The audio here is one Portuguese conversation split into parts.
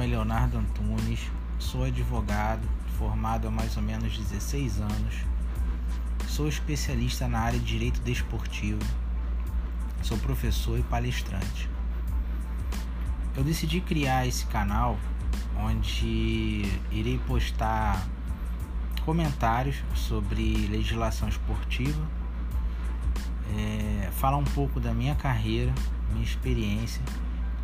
nome é Leonardo Antunes, sou advogado, formado há mais ou menos 16 anos. Sou especialista na área de direito desportivo. Sou professor e palestrante. Eu decidi criar esse canal onde irei postar comentários sobre legislação esportiva, é, falar um pouco da minha carreira, minha experiência,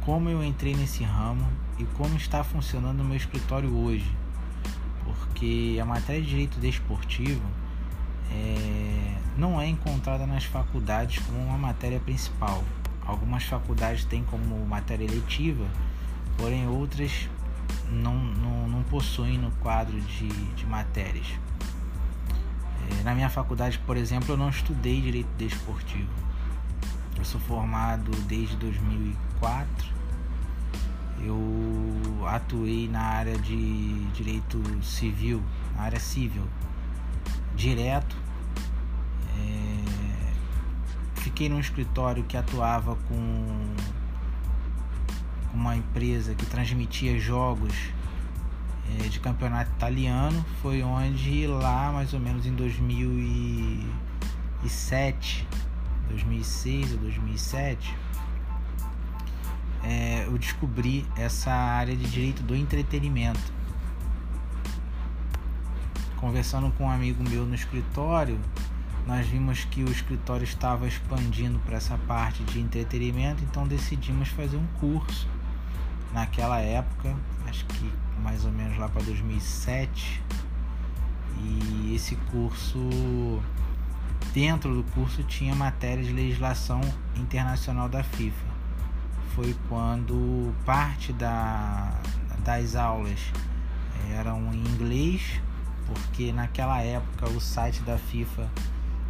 como eu entrei nesse ramo e como está funcionando o meu escritório hoje. Porque a matéria de direito desportivo é, não é encontrada nas faculdades como uma matéria principal. Algumas faculdades têm como matéria eletiva, porém outras não, não, não possuem no quadro de, de matérias. É, na minha faculdade, por exemplo, eu não estudei direito desportivo. Eu sou formado desde 2004. Eu atuei na área de direito civil, na área civil, direto. É, fiquei num escritório que atuava com uma empresa que transmitia jogos é, de campeonato italiano. Foi onde lá mais ou menos em 2007, 2006 ou 2007, é, eu descobri essa área de direito do entretenimento. Conversando com um amigo meu no escritório, nós vimos que o escritório estava expandindo para essa parte de entretenimento, então decidimos fazer um curso naquela época, acho que mais ou menos lá para 2007. E esse curso, dentro do curso, tinha matéria de legislação internacional da FIFA. Foi quando parte da, das aulas eram em inglês, porque naquela época o site da FIFA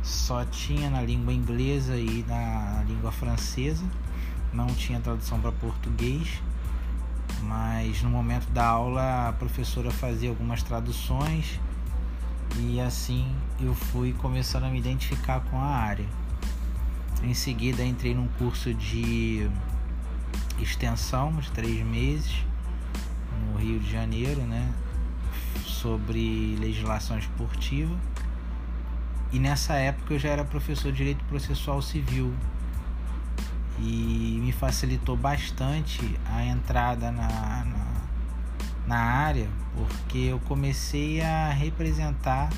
só tinha na língua inglesa e na língua francesa, não tinha tradução para português mas no momento da aula a professora fazia algumas traduções e assim eu fui começando a me identificar com a área. Em seguida entrei num curso de extensão de três meses no Rio de Janeiro, né, sobre legislação esportiva. E nessa época eu já era professor de direito processual civil e me facilitou bastante a entrada na, na, na área, porque eu comecei a representar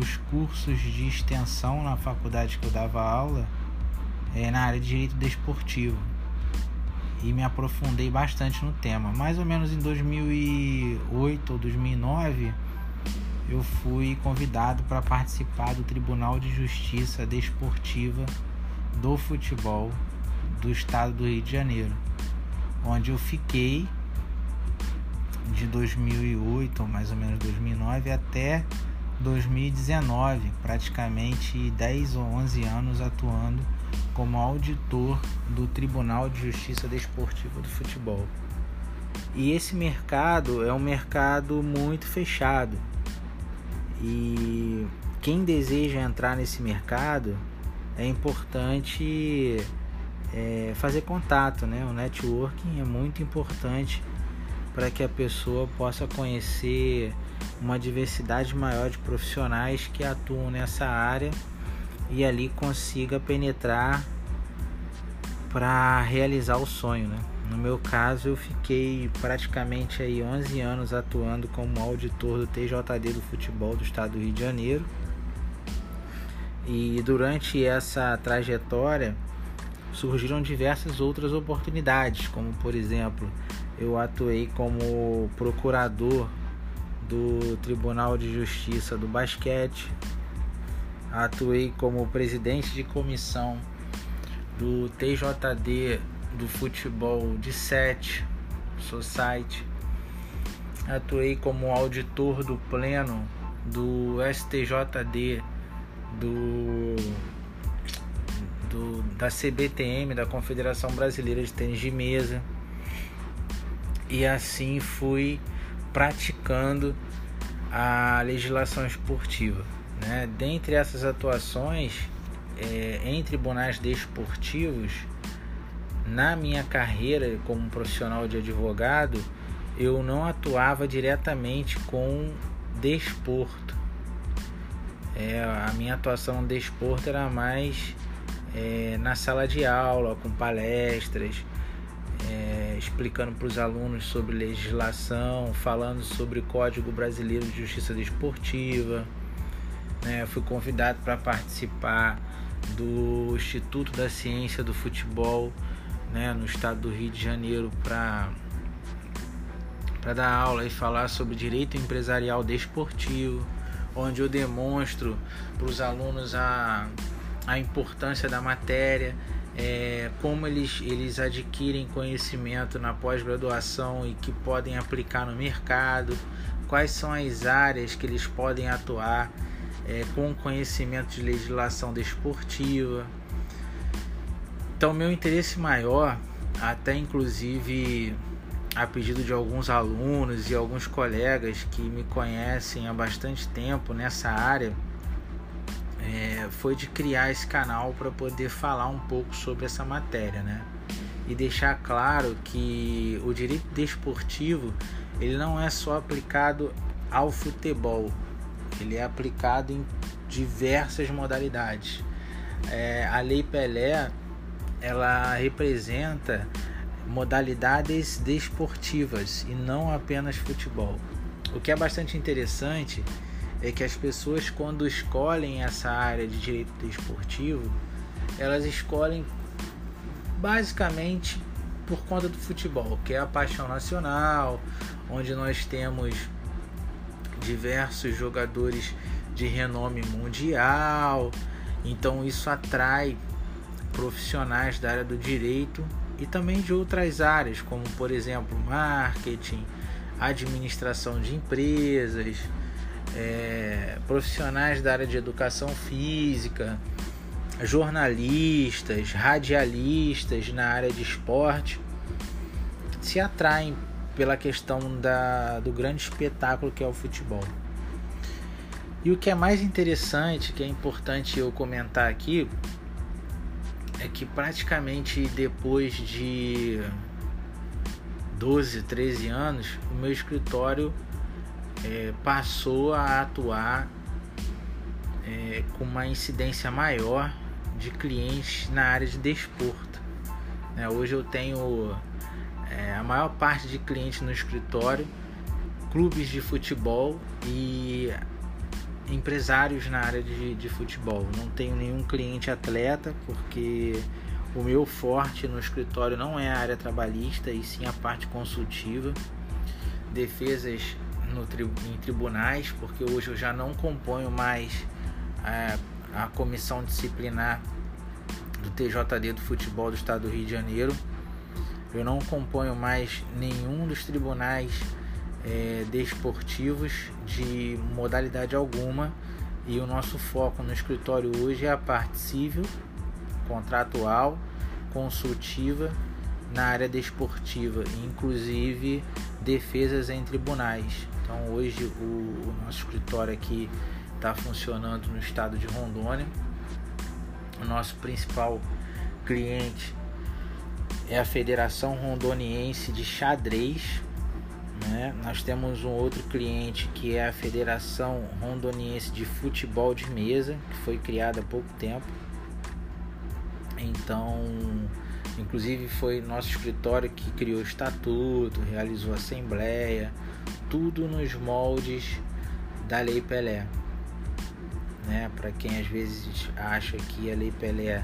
os cursos de extensão na faculdade que eu dava aula é, na área de direito desportivo e me aprofundei bastante no tema. Mais ou menos em 2008 ou 2009 eu fui convidado para participar do Tribunal de Justiça Desportiva do futebol do estado do Rio de Janeiro, onde eu fiquei de 2008 ou mais ou menos 2009 até 2019, praticamente 10 ou 11 anos atuando como auditor do Tribunal de Justiça Desportiva do Futebol. E esse mercado é um mercado muito fechado. E quem deseja entrar nesse mercado é importante é, fazer contato, né? O networking é muito importante para que a pessoa possa conhecer uma diversidade maior de profissionais que atuam nessa área e ali consiga penetrar para realizar o sonho, né? No meu caso, eu fiquei praticamente aí 11 anos atuando como auditor do TJD do futebol do estado do Rio de Janeiro e durante essa trajetória surgiram diversas outras oportunidades, como por exemplo, eu atuei como procurador do Tribunal de Justiça do Basquete, atuei como presidente de comissão do TJD do futebol de sete Society, atuei como auditor do pleno do STJD do, do da CBTM, da Confederação Brasileira de Tênis de Mesa. E assim fui praticando a legislação esportiva. Né? Dentre essas atuações é, em tribunais desportivos, na minha carreira como profissional de advogado, eu não atuava diretamente com desporto. É, a minha atuação no desporto era mais é, na sala de aula, com palestras, é, explicando para os alunos sobre legislação, falando sobre Código Brasileiro de Justiça Desportiva. Né? Fui convidado para participar do Instituto da Ciência do Futebol né, no estado do Rio de Janeiro para para dar aula e falar sobre direito empresarial desportivo, onde eu demonstro para os alunos a, a importância da matéria, é, como eles, eles adquirem conhecimento na pós-graduação e que podem aplicar no mercado, quais são as áreas que eles podem atuar é, com conhecimento de legislação desportiva. Então, meu interesse maior, até inclusive a pedido de alguns alunos e alguns colegas que me conhecem há bastante tempo nessa área, é, foi de criar esse canal para poder falar um pouco sobre essa matéria, né? E deixar claro que o direito desportivo ele não é só aplicado ao futebol, ele é aplicado em diversas modalidades. É, a Lei Pelé ela representa modalidades desportivas e não apenas futebol. O que é bastante interessante é que as pessoas quando escolhem essa área de direito desportivo, elas escolhem basicamente por conta do futebol, que é a paixão nacional, onde nós temos diversos jogadores de renome mundial. Então isso atrai profissionais da área do direito e também de outras áreas, como por exemplo marketing, administração de empresas, é, profissionais da área de educação física, jornalistas, radialistas na área de esporte se atraem pela questão da, do grande espetáculo que é o futebol. E o que é mais interessante, que é importante eu comentar aqui, é que praticamente depois de 12, 13 anos, o meu escritório é, passou a atuar é, com uma incidência maior de clientes na área de desporto. É, hoje eu tenho é, a maior parte de clientes no escritório, clubes de futebol e empresários na área de, de futebol. Não tenho nenhum cliente atleta, porque o meu forte no escritório não é a área trabalhista e sim a parte consultiva, defesas no, em tribunais, porque hoje eu já não componho mais a, a comissão disciplinar do TJD do futebol do estado do Rio de Janeiro. Eu não componho mais nenhum dos tribunais é, desportivos de modalidade alguma e o nosso foco no escritório hoje é a parte civil, contratual, consultiva na área desportiva, inclusive defesas em tribunais. Então hoje o, o nosso escritório aqui está funcionando no estado de Rondônia. O nosso principal cliente é a Federação Rondoniense de Xadrez, né? Nós temos um outro cliente que é a Federação Rondoniense de Futebol de Mesa, que foi criada há pouco tempo. Então, inclusive foi nosso escritório que criou o estatuto, realizou a assembleia, tudo nos moldes da Lei Pelé. Né? Para quem às vezes acha que a Lei Pelé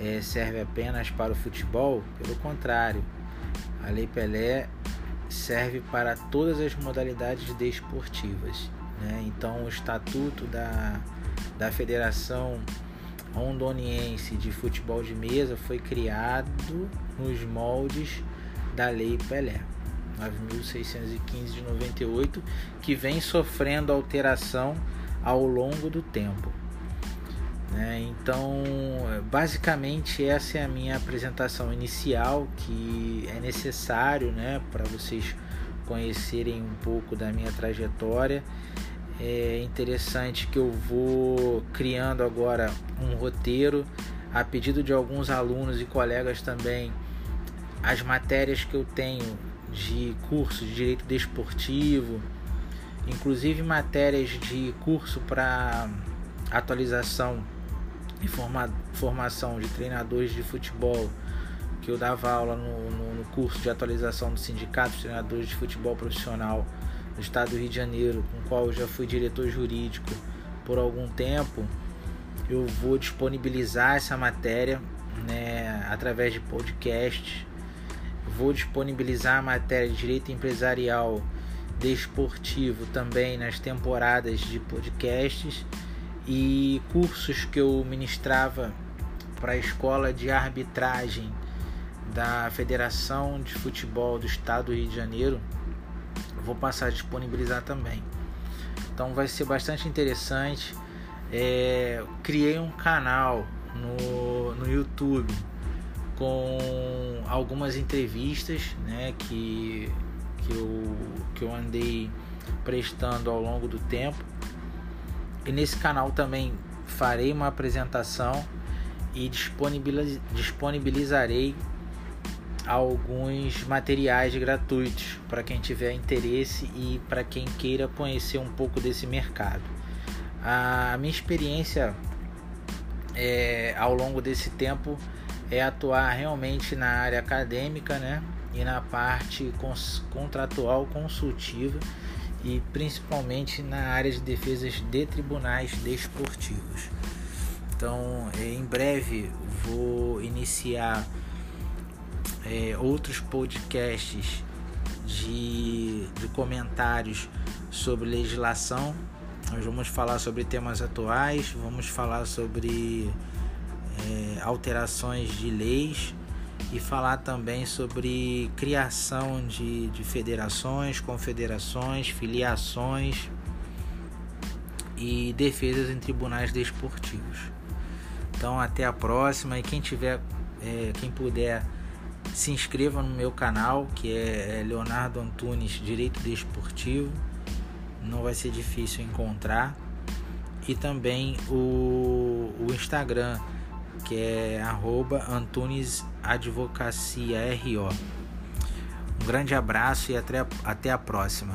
é, serve apenas para o futebol, pelo contrário, a Lei Pelé serve para todas as modalidades desportivas. Né? Então, o estatuto da, da Federação Rondoniense de Futebol de Mesa foi criado nos moldes da Lei Pelé. 9.615 de 98, que vem sofrendo alteração ao longo do tempo. Né? Então, basicamente, essa é a minha apresentação inicial, que é necessário né, para vocês conhecerem um pouco da minha trajetória. É interessante que eu vou criando agora um roteiro a pedido de alguns alunos e colegas também as matérias que eu tenho de curso de direito desportivo, inclusive matérias de curso para atualização e forma, formação de treinadores de futebol, que eu dava aula no, no, no curso de atualização do Sindicato de Treinadores de Futebol Profissional do Estado do Rio de Janeiro, com o qual eu já fui diretor jurídico por algum tempo. Eu vou disponibilizar essa matéria né, através de podcast. Vou disponibilizar a matéria de direito empresarial desportivo também nas temporadas de podcasts e cursos que eu ministrava para a escola de arbitragem da Federação de Futebol do Estado do Rio de Janeiro. Vou passar a disponibilizar também. Então vai ser bastante interessante. É, criei um canal no, no YouTube com algumas entrevistas né, que, que, eu, que eu andei prestando ao longo do tempo. E nesse canal também farei uma apresentação e disponibiliz, disponibilizarei alguns materiais gratuitos para quem tiver interesse e para quem queira conhecer um pouco desse mercado. A minha experiência é, ao longo desse tempo é atuar realmente na área acadêmica, né? E na parte contratual consultiva e principalmente na área de defesas de tribunais desportivos. Então, é, em breve vou iniciar é, outros podcasts de, de comentários sobre legislação. Nós vamos falar sobre temas atuais, vamos falar sobre é, alterações de leis e falar também sobre criação de, de federações, confederações, filiações e defesas em tribunais desportivos. Então até a próxima e quem tiver, é, quem puder se inscreva no meu canal que é, é Leonardo Antunes Direito Desportivo. Não vai ser difícil encontrar. E também o, o Instagram que é arroba Antunes Advocacia RO. Um grande abraço e até, até a próxima.